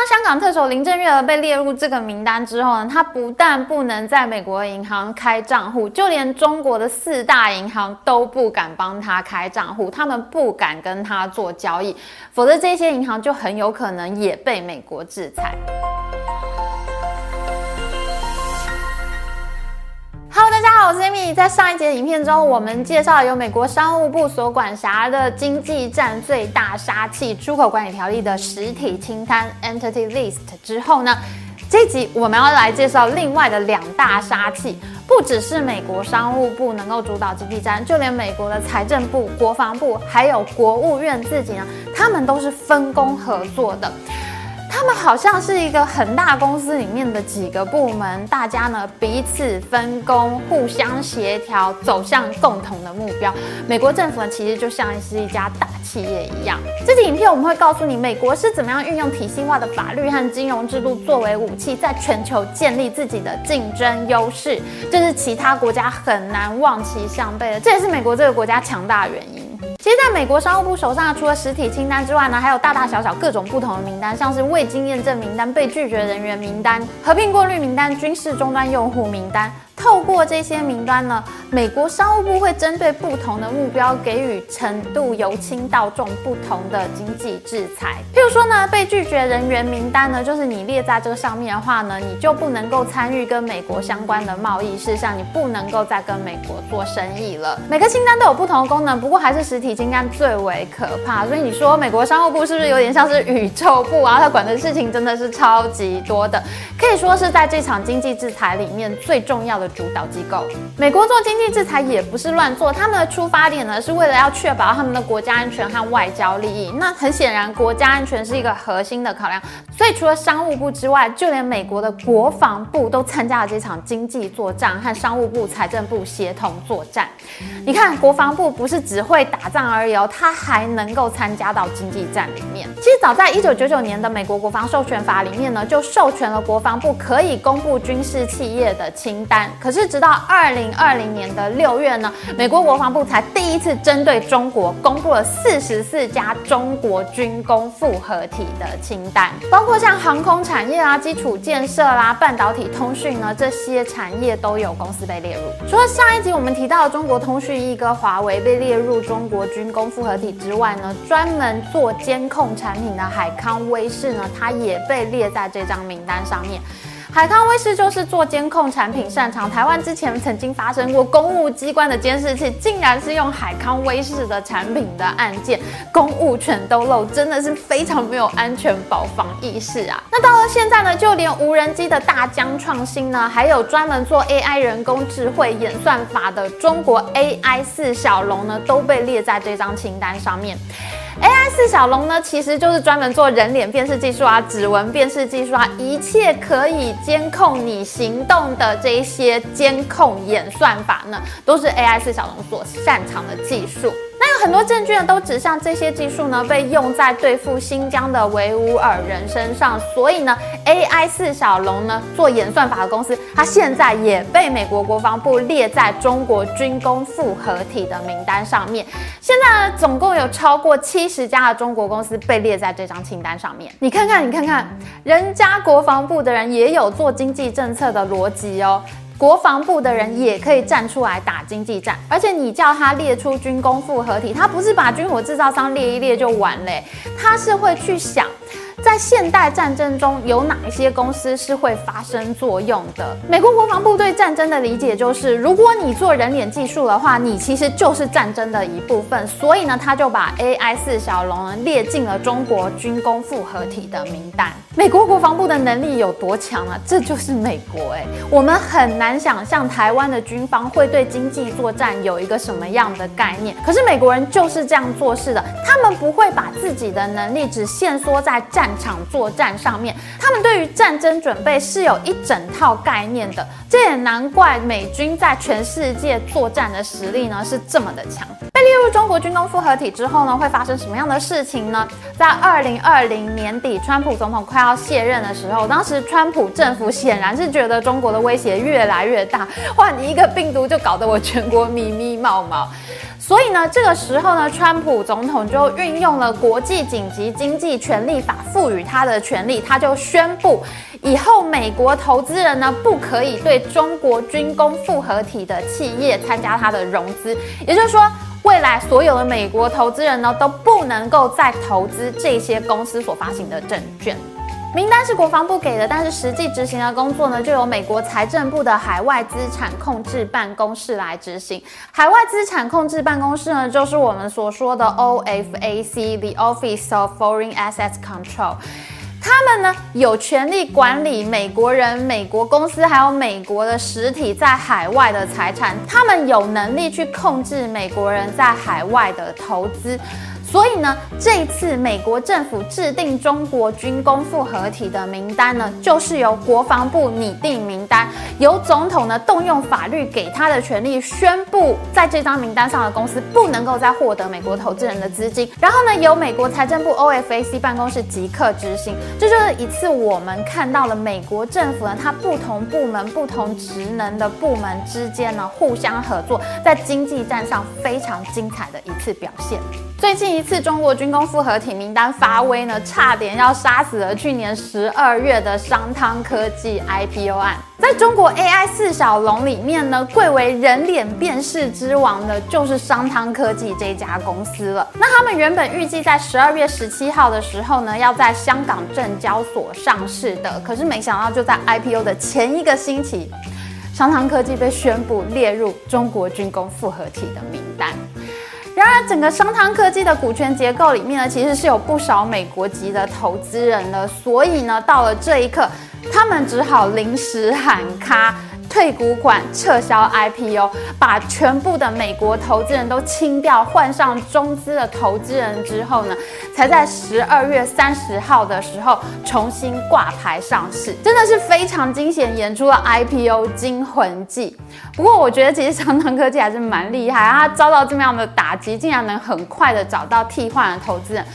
当香港特首林郑月娥被列入这个名单之后呢，她不但不能在美国银行开账户，就连中国的四大银行都不敢帮她开账户，他们不敢跟她做交易，否则这些银行就很有可能也被美国制裁。好，我是 Amy。在上一节影片中，我们介绍了由美国商务部所管辖的经济战最大杀器——出口管理条例的实体清单 （Entity List） 之后呢，这集我们要来介绍另外的两大杀器。不只是美国商务部能够主导经济战，就连美国的财政部、国防部还有国务院自己呢，他们都是分工合作的。好像是一个很大公司里面的几个部门，大家呢彼此分工，互相协调，走向共同的目标。美国政府呢其实就像是一家大企业一样。这集影片我们会告诉你，美国是怎么样运用体系化的法律和金融制度作为武器，在全球建立自己的竞争优势，这是其他国家很难望其项背的。这也是美国这个国家强大的原因。其实，在美国商务部手上，除了实体清单之外呢，还有大大小小各种不同的名单，像是未经验证名单、被拒绝人员名单、合并过滤名单、军事终端用户名单。透过这些名单呢，美国商务部会针对不同的目标，给予程度由轻到重不同的经济制裁。譬如说呢，被拒绝人员名单呢，就是你列在这个上面的话呢，你就不能够参与跟美国相关的贸易事项，你不能够再跟美国做生意了。每个清单都有不同的功能，不过还是实体清单最为可怕。所以你说美国商务部是不是有点像是宇宙部啊？他管的事情真的是超级多的，可以说是在这场经济制裁里面最重要的。主导机构，美国做经济制裁也不是乱做，他们的出发点呢是为了要确保他们的国家安全和外交利益。那很显然，国家安全是一个核心的考量，所以除了商务部之外，就连美国的国防部都参加了这场经济作战，和商务部、财政部协同作战。你看，国防部不是只会打仗而已哦，他还能够参加到经济战里面。其实早在一九九九年的美国国防授权法里面呢，就授权了国防部可以公布军事企业的清单。可是，直到二零二零年的六月呢，美国国防部才第一次针对中国公布了四十四家中国军工复合体的清单，包括像航空产业啊、基础建设啦、半导体、通讯呢这些产业都有公司被列入。除了上一集我们提到的中国通讯一哥华为被列入中国军工复合体之外呢，专门做监控产品的海康威视呢，它也被列在这张名单上面。海康威视就是做监控产品擅长。台湾之前曾经发生过公务机关的监视器，竟然是用海康威视的产品的案件，公务全都漏，真的是非常没有安全保防意识啊！那到了现在呢，就连无人机的大疆创新呢，还有专门做 AI 人工智慧演算法的中国 AI 四小龙呢，都被列在这张清单上面。AI 四小龙呢，其实就是专门做人脸辨识技术啊、指纹辨识技术啊，一切可以监控你行动的这一些监控演算法呢，都是 AI 四小龙所擅长的技术。很多证据呢，都指向这些技术呢被用在对付新疆的维吾尔人身上，所以呢，AI 四小龙呢做演算法的公司，它现在也被美国国防部列在中国军工复合体的名单上面。现在呢，总共有超过七十家的中国公司被列在这张清单上面。你看看，你看看，人家国防部的人也有做经济政策的逻辑哦。国防部的人也可以站出来打经济战，而且你叫他列出军工复合体，他不是把军火制造商列一列就完嘞，他是会去想。在现代战争中，有哪一些公司是会发生作用的？美国国防部对战争的理解就是，如果你做人脸技术的话，你其实就是战争的一部分。所以呢，他就把 AI 四小龙列进了中国军工复合体的名单。美国国防部的能力有多强啊？这就是美国哎，我们很难想象台湾的军方会对经济作战有一个什么样的概念。可是美国人就是这样做事的，他们不会把自己的能力只限缩在战。场作战上面，他们对于战争准备是有一整套概念的，这也难怪美军在全世界作战的实力呢是这么的强。被列列入中国军工复合体之后呢，会发生什么样的事情呢？在二零二零年底，川普总统快要卸任的时候，当时川普政府显然是觉得中国的威胁越来越大，哇，你一个病毒就搞得我全国密密冒冒。所以呢，这个时候呢，川普总统就运用了国际紧急经济权利法赋予他的权利，他就宣布，以后美国投资人呢不可以对中国军工复合体的企业参加他的融资，也就是说，未来所有的美国投资人呢都不能够再投资这些公司所发行的证券。名单是国防部给的，但是实际执行的工作呢，就由美国财政部的海外资产控制办公室来执行。海外资产控制办公室呢，就是我们所说的 OFAC，The Office of Foreign Assets Control。他们呢，有权利管理美国人、美国公司还有美国的实体在海外的财产。他们有能力去控制美国人在海外的投资。所以呢，这一次美国政府制定中国军工复合体的名单呢，就是由国防部拟定名单，由总统呢动用法律给他的权利，宣布在这张名单上的公司不能够再获得美国投资人的资金。然后呢，由美国财政部 OFAC 办公室即刻执行。这就是一次我们看到了美国政府呢，它不同部门、不同职能的部门之间呢互相合作，在经济战上非常精彩的一次表现。最近一次中国军工复合体名单发威呢，差点要杀死了去年十二月的商汤科技 IPO 案。在中国 AI 四小龙里面呢，贵为人脸辨识之王的就是商汤科技这家公司了。那他们原本预计在十二月十七号的时候呢，要在香港证交所上市的，可是没想到就在 IPO 的前一个星期，商汤科技被宣布列入中国军工复合体的名单。然而，整个商汤科技的股权结构里面呢，其实是有不少美国籍的投资人的，所以呢，到了这一刻，他们只好临时喊卡。退股款、撤销 IPO，把全部的美国投资人都清掉，换上中资的投资人之后呢，才在十二月三十号的时候重新挂牌上市，真的是非常惊险，演出了 IPO 惊魂记。不过我觉得其实长腾科技还是蛮厉害，它遭到这么样的打击，竟然能很快的找到替换的投资人，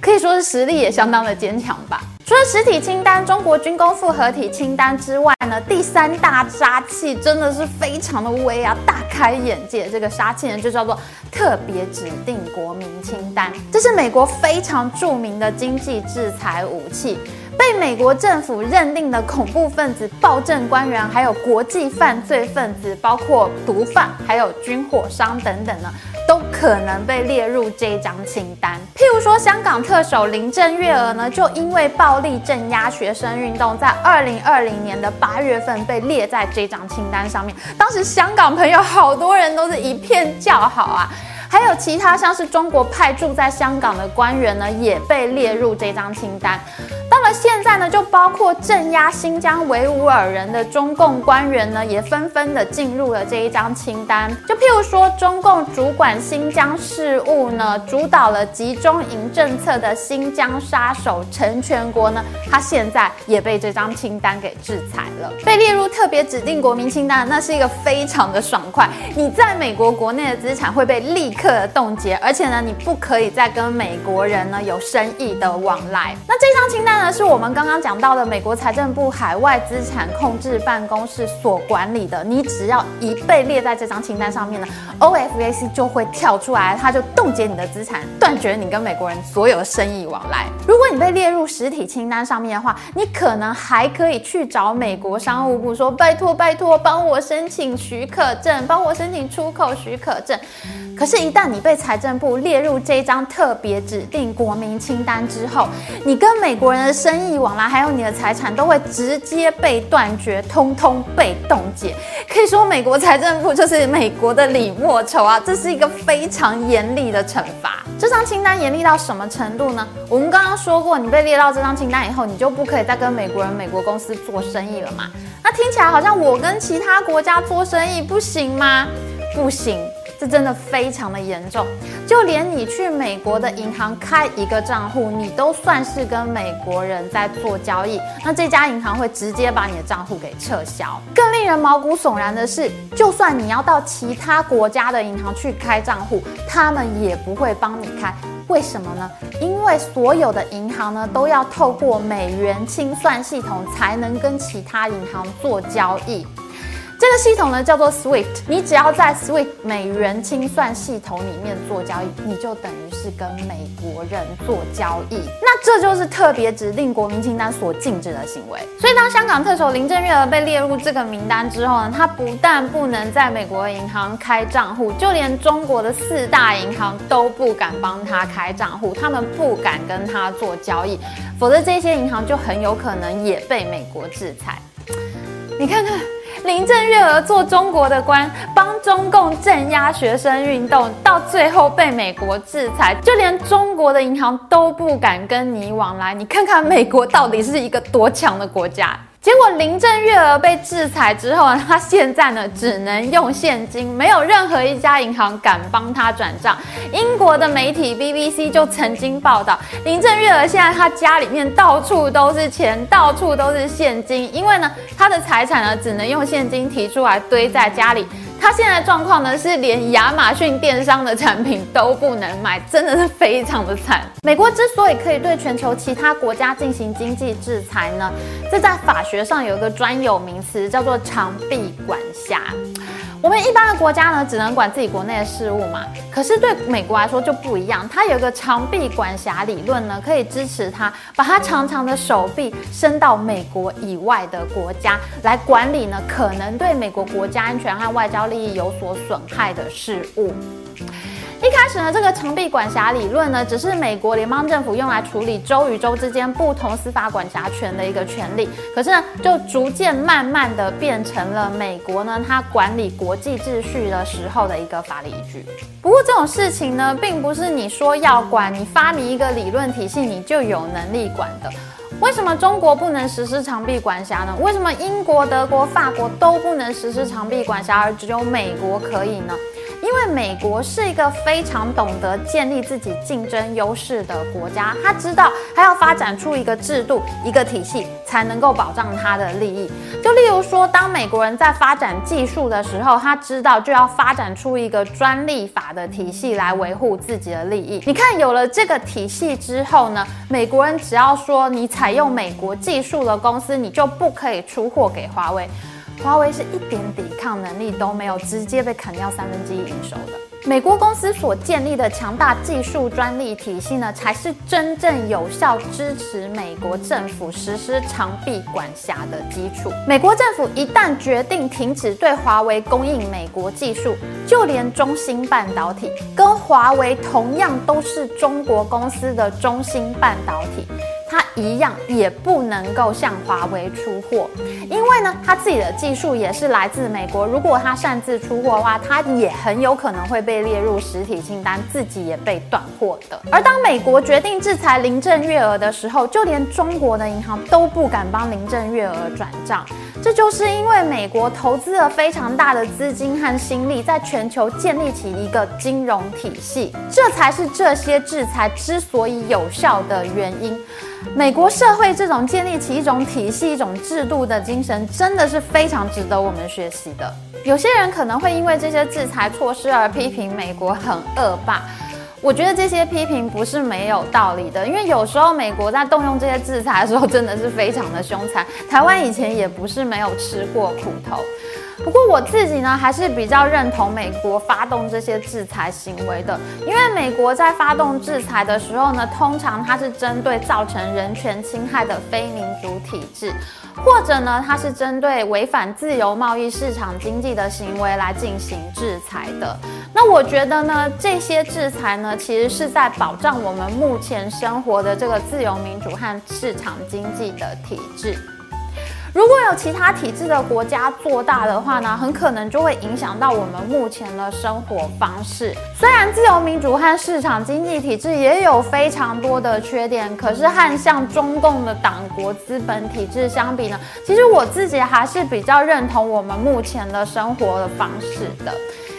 可以说是实力也相当的坚强吧。除了实体清单、中国军工复合体清单之外呢，第三大杀器真的是非常的威啊，大开眼界。这个杀器呢就叫做特别指定国民清单，这是美国非常著名的经济制裁武器，被美国政府认定的恐怖分子、暴政官员，还有国际犯罪分子，包括毒贩，还有军火商等等呢。可能被列入这张清单。譬如说，香港特首林郑月娥呢，就因为暴力镇压学生运动，在二零二零年的八月份被列在这张清单上面。当时香港朋友好多人都是一片叫好啊。还有其他像是中国派驻在香港的官员呢，也被列入这张清单。到了现在呢，就包括镇压新疆维吾尔人的中共官员呢，也纷纷的进入了这一张清单。就譬如说，中共主管新疆事务呢，主导了集中营政策的新疆杀手陈全国呢，他现在也被这张清单给制裁了，被列入特别指定国民清单。那是一个非常的爽快，你在美国国内的资产会被立刻冻结，而且呢，你不可以再跟美国人呢有生意的往来。那这张清单。呢，是我们刚刚讲到的美国财政部海外资产控制办公室所管理的。你只要一被列在这张清单上面呢，OFAC 就会跳出来，它就冻结你的资产，断绝你跟美国人所有的生意往来。如果你被列入实体清单上面的话，你可能还可以去找美国商务部说，拜托拜托，帮我申请许可证，帮我申请出口许可证。可是，一旦你被财政部列入这张特别指定国民清单之后，你跟美国人的生意往来，还有你的财产，都会直接被断绝，通通被冻结。可以说，美国财政部就是美国的李莫愁啊！这是一个非常严厉的惩罚。这张清单严厉到什么程度呢？我们刚刚说过，你被列到这张清单以后，你就不可以再跟美国人、美国公司做生意了嘛？那听起来好像我跟其他国家做生意不行吗？不行。这真的非常的严重。就连你去美国的银行开一个账户，你都算是跟美国人在做交易，那这家银行会直接把你的账户给撤销。更令人毛骨悚然的是，就算你要到其他国家的银行去开账户，他们也不会帮你开。为什么呢？因为所有的银行呢都要透过美元清算系统才能跟其他银行做交易。这个系统呢叫做 SWIFT，你只要在 SWIFT 美元清算系统里面做交易，你就等于是跟美国人做交易。那这就是特别指定国民清单所禁止的行为。所以当香港特首林郑月娥被列入这个名单之后呢，她不但不能在美国银行开账户，就连中国的四大银行都不敢帮她开账户，他们不敢跟她做交易，否则这些银行就很有可能也被美国制裁。你看看。林郑月娥做中国的官，帮中共镇压学生运动，到最后被美国制裁，就连中国的银行都不敢跟你往来。你看看美国到底是一个多强的国家？结果林郑月娥被制裁之后啊，她现在呢只能用现金，没有任何一家银行敢帮她转账。英国的媒体 BBC 就曾经报道，林郑月娥现在她家里面到处都是钱，到处都是现金，因为呢她的财产呢只能用现金提出来堆在家里。他现在状况呢，是连亚马逊电商的产品都不能买，真的是非常的惨。美国之所以可以对全球其他国家进行经济制裁呢，这在法学上有一个专有名词，叫做长臂管辖。我们一般的国家呢，只能管自己国内的事务嘛。可是对美国来说就不一样，它有一个长臂管辖理论呢，可以支持它把它长长的手臂伸到美国以外的国家来管理呢，可能对美国国家安全和外交利益有所损害的事物。一开始呢，这个长臂管辖理论呢，只是美国联邦政府用来处理州与州之间不同司法管辖权的一个权利。可是呢，就逐渐慢慢的变成了美国呢，它管理国际秩序的时候的一个法律依据。不过这种事情呢，并不是你说要管，你发明一个理论体系，你就有能力管的。为什么中国不能实施长臂管辖呢？为什么英国、德国、法国都不能实施长臂管辖，而只有美国可以呢？因为美国是一个非常懂得建立自己竞争优势的国家，他知道他要发展出一个制度、一个体系，才能够保障他的利益。就例如说，当美国人在发展技术的时候，他知道就要发展出一个专利法的体系来维护自己的利益。你看，有了这个体系之后呢，美国人只要说你采用美国技术的公司，你就不可以出货给华为。华为是一点抵抗能力都没有，直接被砍掉三分之一营收的。美国公司所建立的强大技术专利体系呢，才是真正有效支持美国政府实施长臂管辖的基础。美国政府一旦决定停止对华为供应美国技术，就连中芯半导体跟华为同样都是中国公司的中芯半导体。它一样也不能够向华为出货，因为呢，它自己的技术也是来自美国。如果它擅自出货的话，它也很有可能会被列入实体清单，自己也被断货的。而当美国决定制裁林郑月娥的时候，就连中国的银行都不敢帮林郑月娥转账。这就是因为美国投资了非常大的资金和心力，在全球建立起一个金融体系，这才是这些制裁之所以有效的原因。美国社会这种建立起一种体系、一种制度的精神，真的是非常值得我们学习的。有些人可能会因为这些制裁措施而批评美国很恶霸，我觉得这些批评不是没有道理的。因为有时候美国在动用这些制裁的时候，真的是非常的凶残。台湾以前也不是没有吃过苦头。不过我自己呢，还是比较认同美国发动这些制裁行为的，因为美国在发动制裁的时候呢，通常它是针对造成人权侵害的非民主体制，或者呢，它是针对违反自由贸易市场经济的行为来进行制裁的。那我觉得呢，这些制裁呢，其实是在保障我们目前生活的这个自由民主和市场经济的体制。如果有其他体制的国家做大的话呢，很可能就会影响到我们目前的生活方式。虽然自由民主和市场经济体制也有非常多的缺点，可是和像中共的党国资本体制相比呢，其实我自己还是比较认同我们目前的生活的方式的。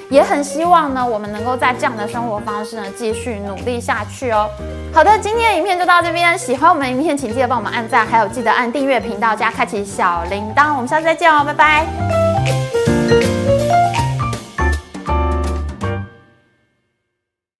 也很希望呢，我们能够在这样的生活方式呢继续努力下去哦。好的，今天的影片就到这边，喜欢我们的影片，请记得帮我们按赞，还有记得按订阅频道加开启小铃铛。我们下次再见哦，拜拜。